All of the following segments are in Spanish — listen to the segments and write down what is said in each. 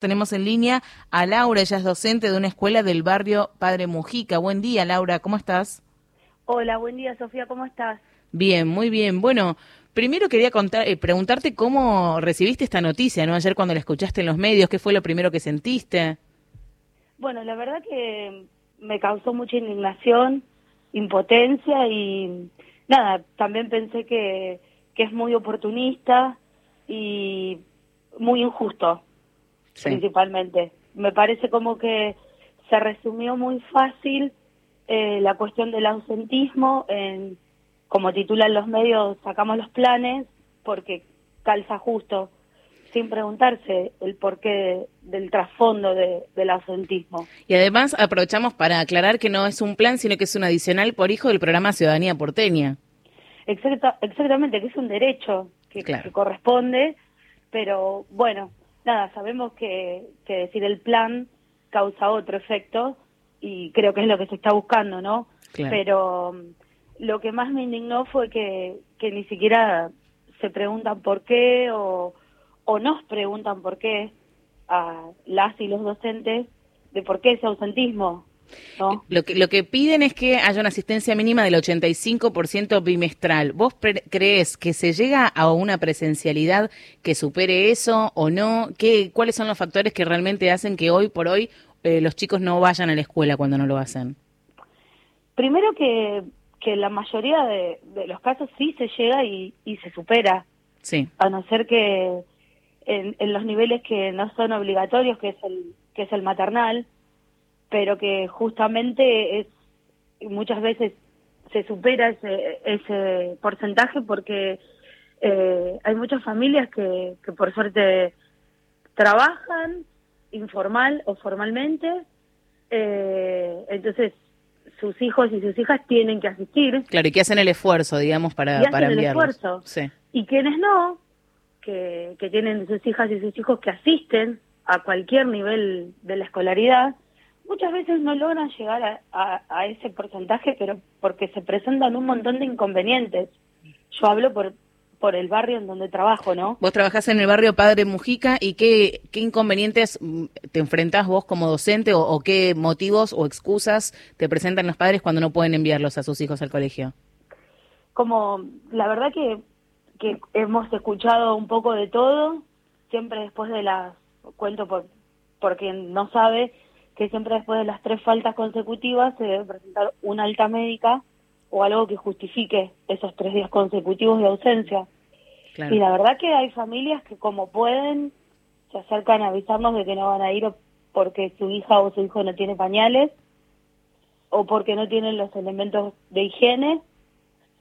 Tenemos en línea a Laura, ella es docente de una escuela del barrio Padre Mujica. Buen día, Laura, ¿cómo estás? Hola, buen día, Sofía, ¿cómo estás? Bien, muy bien. Bueno, primero quería contar, eh, preguntarte cómo recibiste esta noticia, ¿no? Ayer cuando la escuchaste en los medios, ¿qué fue lo primero que sentiste? Bueno, la verdad que me causó mucha indignación, impotencia y nada, también pensé que, que es muy oportunista y muy injusto principalmente. Me parece como que se resumió muy fácil eh, la cuestión del ausentismo en, como titulan los medios, sacamos los planes porque calza justo, sin preguntarse el porqué del trasfondo del ausentismo. Y además aprovechamos para aclarar que no es un plan, sino que es un adicional por hijo del programa Ciudadanía Porteña. Exacta, exactamente, que es un derecho que, que corresponde, pero bueno, nada, sabemos que, que decir el plan causa otro efecto y creo que es lo que se está buscando, ¿no? Pero um, lo que más me indignó fue que, que ni siquiera se preguntan por qué o, o nos preguntan por qué a las y los docentes de por qué ese ausentismo. Lo, que, lo que piden es que haya una asistencia mínima del 85% bimestral. ¿Vos crees que se llega a una presencialidad que supere eso o no? ¿Qué, ¿Cuáles son los factores que realmente hacen que hoy por hoy eh, los chicos no vayan a la escuela cuando no lo hacen? Primero que, que la mayoría de, los casos sí se llega y, y se supera. Sí. A no ser que en, en los niveles que no son obligatorios, que es el, que es el maternal, pero que justamente es muchas veces se supera ese, ese porcentaje porque eh, hay muchas familias que, que por suerte trabajan informal o formalmente, eh, entonces sus hijos y sus hijas tienen que asistir. Claro, y que hacen el esfuerzo, digamos, para, y para el esfuerzo. Sí. Y quienes no, que, que tienen sus hijas y sus hijos que asisten a cualquier nivel de la escolaridad, muchas veces no logran llegar a, ese porcentaje, pero porque se presentan un montón de inconvenientes. Yo hablo por, por el barrio en donde trabajo, ¿no? Vos trabajás en el barrio Padre Mujica y qué, qué inconvenientes te enfrentás vos como docente o, qué motivos o excusas te presentan los padres cuando no pueden enviarlos a sus hijos al colegio. Como la verdad que, que hemos escuchado un poco de todo, siempre después de las, cuento por, por quien no sabe, que siempre después de las tres faltas consecutivas se debe presentar una alta médica o algo que justifique esos tres días consecutivos de ausencia. Y la verdad que hay familias que como pueden se acercan a avisarnos de que no van a ir porque su hija o su hijo no tiene pañales o porque no tienen los elementos de higiene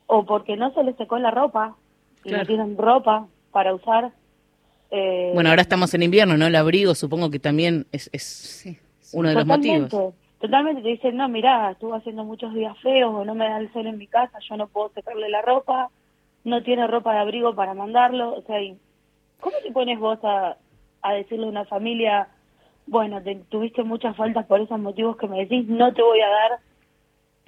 o porque no se les secó la ropa y no tienen ropa para usar. Eh, bueno, ahora estamos en invierno, ¿no? El abrigo supongo que también es... es uno de los motivos. Totalmente, te dicen, no, mira estuvo haciendo muchos días feos o no me da el sol en mi casa, yo no puedo secarle la ropa, no tiene ropa de abrigo para mandarlo, o sea, ¿cómo te pones vos a, a decirle a una familia, bueno, te, tuviste muchas faltas por esos motivos que me decís, no te voy a dar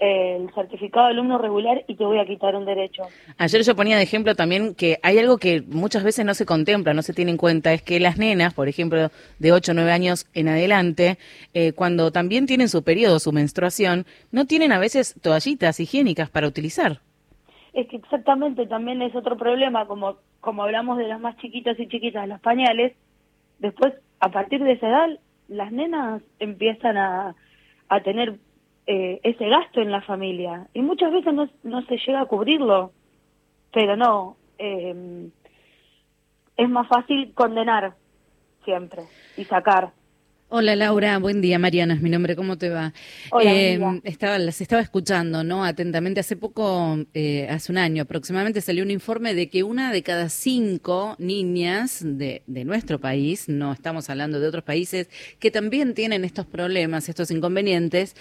el certificado de alumno regular y te voy a quitar un derecho. Ayer yo ponía de ejemplo también que hay algo que muchas veces no se contempla, no se tiene en cuenta, es que las nenas, por ejemplo, de 8 o 9 años en adelante, eh, cuando también tienen su periodo, su menstruación, no tienen a veces toallitas higiénicas para utilizar. Es que exactamente también es otro problema, como, como hablamos de las más chiquitas y chiquitas, los pañales, después, a partir de esa edad, las nenas empiezan a, a tener eh, ese gasto en la familia y muchas veces no, no se llega a cubrirlo, pero no, eh, es más fácil condenar siempre y sacar. Hola Laura, buen día. Mariana es mi nombre, ¿cómo te va? eh, estaba, las estaba escuchando, ¿no? Atentamente. Hace poco, eh, hace un año aproximadamente, salió un informe de que una de cada cinco niñas de, de nuestro país, no estamos hablando de otros países, que también tienen estos problemas, estos inconvenientes,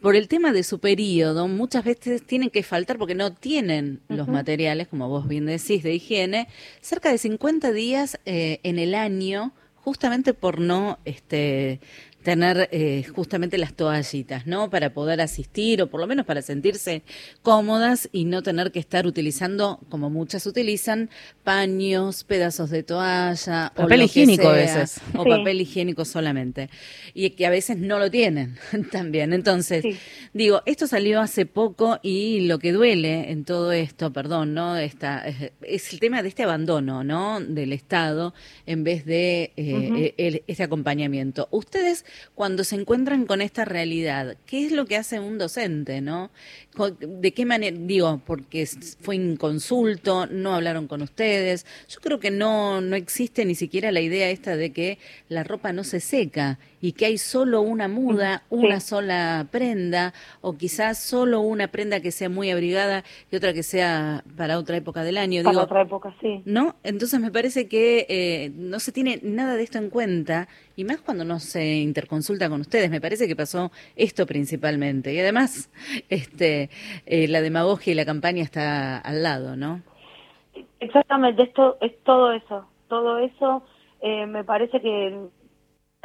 por el tema de su periodo, muchas veces tienen que faltar porque no tienen los materiales, como vos bien decís, de higiene, cerca de 50 días eh, en el año justamente por no este, tener eh, justamente las toallitas, ¿no? Para poder asistir o por lo menos para sentirse cómodas y no tener que estar utilizando, como muchas utilizan, paños, pedazos de toalla. Papel higiénico a veces. O papel higiénico solamente. Y que a veces no lo tienen también. Entonces, digo, esto salió hace poco y lo que duele en todo esto, perdón, ¿no? Esta, es, el tema de este abandono, ¿no? Del Estado en vez de eh, e, este acompañamiento. Ustedes cuando se encuentran con esta realidad, ¿qué es lo que hace un docente, no? ¿De qué manera? Digo, porque fue inconsulto, no hablaron con ustedes. Yo creo que no, no existe ni siquiera la idea esta de que la ropa no se seca y que hay solo una muda, una sola prenda, o quizás solo una prenda que sea muy abrigada y otra que sea para otra época del año. Para otra época, sí. ¿No? Entonces me parece que eh, no se tiene nada de esto en cuenta, y más cuando no se interconsulta con ustedes. Me parece que pasó esto principalmente. Y además, este, eh, la demagogia y la campaña está al lado, ¿no? Exactamente, esto es todo eso, todo eso. Eh, me parece que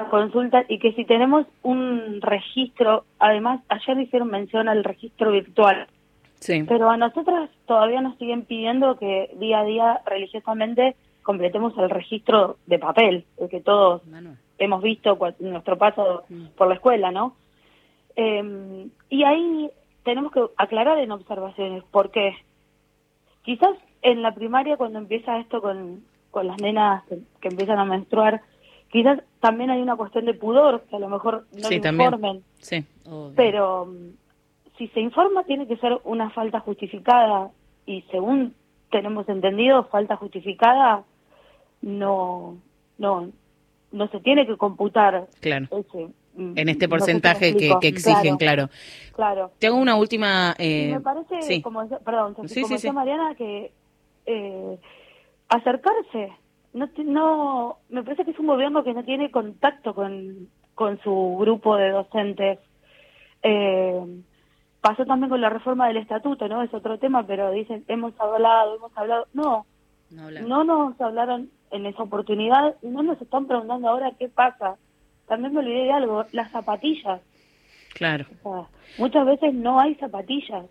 consulta y que si tenemos un registro, además ayer hicieron mención al registro virtual, sí. pero a nosotras todavía nos siguen pidiendo que día a día religiosamente completemos el registro de papel, el que todos hemos visto nuestro paso mm. por la escuela, ¿no? Em, y ahí tenemos que aclarar en observaciones, porque quizás en la primaria cuando empieza esto con, con las nenas que empiezan a menstruar, Quizás también hay una cuestión de pudor, que a lo mejor no informen. Sí, pero mm, si se informa tiene que ser una falta justificada y según tenemos entendido, falta justificada no no no se tiene que computar claro. Mm, en este porcentaje que, exigen, claro. Claro. Te hago una última... Eh, me parece, como, perdón, como decía Mariana, que eh, acercarse no, no, me parece que es un gobierno que no tiene contacto con, con su grupo de docentes. Eh, pasó también con la reforma del estatuto, ¿no? Es otro tema, pero dicen, hemos hablado, hemos hablado. No, no, nos hablaron en esa oportunidad y no nos están preguntando ahora qué pasa. También me olvidé de algo, las zapatillas. Claro. muchas veces no hay zapatillas.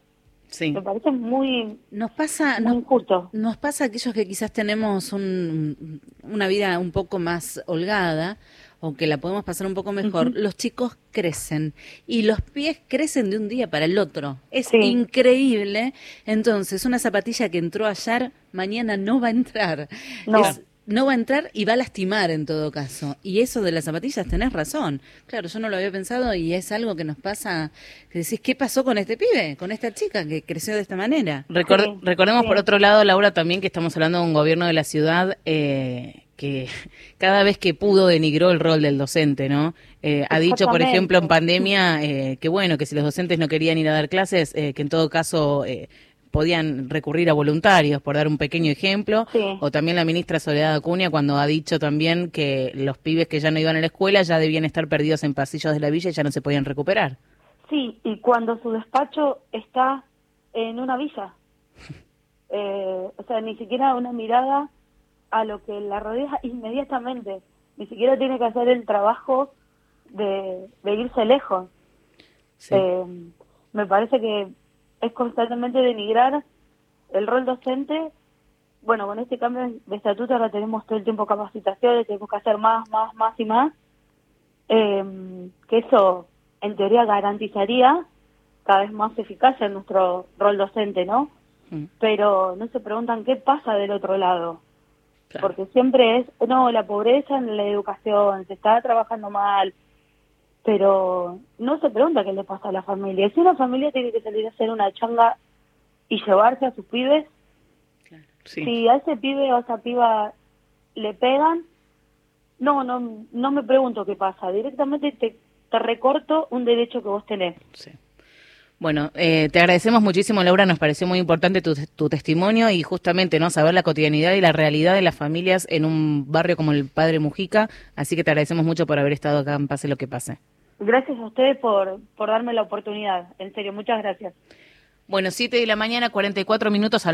Sí. Me parece muy, nos pasa, nos, Nos pasa a aquellos que quizás tenemos una vida un poco más holgada o que la podemos pasar un poco mejor, los chicos crecen y los pies crecen de un día para el otro. Es increíble. Entonces, una zapatilla que entró ayer, mañana no va a entrar. No no va a entrar y va a lastimar en todo caso. Y eso de las zapatillas, tenés razón. Claro, yo no lo había pensado y es algo que nos pasa, que decís, ¿qué pasó con este pibe, con esta chica que creció de esta manera? recordemos por otro lado, Laura, también que estamos hablando de un gobierno de la ciudad eh, que cada vez que pudo denigró el rol del docente, ¿no? Eh, ha dicho, por ejemplo, en pandemia, eh, que bueno, que si los docentes no querían ir a dar clases, que en todo caso podían recurrir a voluntarios, por dar un pequeño ejemplo, o también la ministra Soledad Acuña cuando ha dicho también que los pibes que ya no iban a la escuela ya debían estar perdidos en pasillos de la villa y ya no se podían recuperar. Sí, y cuando su despacho está en una villa, eh, o sea, ni siquiera una mirada a lo que la rodea inmediatamente, ni siquiera tiene que hacer el trabajo de, irse lejos. Eh, me parece que es constantemente denigrar el rol docente. Bueno, con este cambio de estatuto ahora tenemos todo el tiempo capacitaciones, tenemos que hacer más, más, más y más. Eh, que eso, en teoría, garantizaría cada vez más eficacia en nuestro rol docente, ¿no? Mm. Pero no se preguntan qué pasa del otro lado. Porque siempre es, no, la pobreza en la educación, se está trabajando mal, pero no se pregunta qué le pasa a la familia. Si una familia tiene que salir a hacer una changa y llevarse a sus pibes, si a ese pibe o a esa piba le pegan, no, no, no me pregunto qué pasa. Directamente te, te recorto un derecho que vos tenés. Sí. Bueno, eh, te agradecemos muchísimo, Laura. Nos pareció muy importante tu, tu, testimonio y justamente no saber la cotidianidad y la realidad de las familias en un barrio como el Padre Mujica. Así que te agradecemos mucho por haber estado acá en Pase lo que pase. Gracias a ustedes por, por darme la oportunidad. En serio, muchas gracias. Bueno, 7 de la mañana, 44 minutos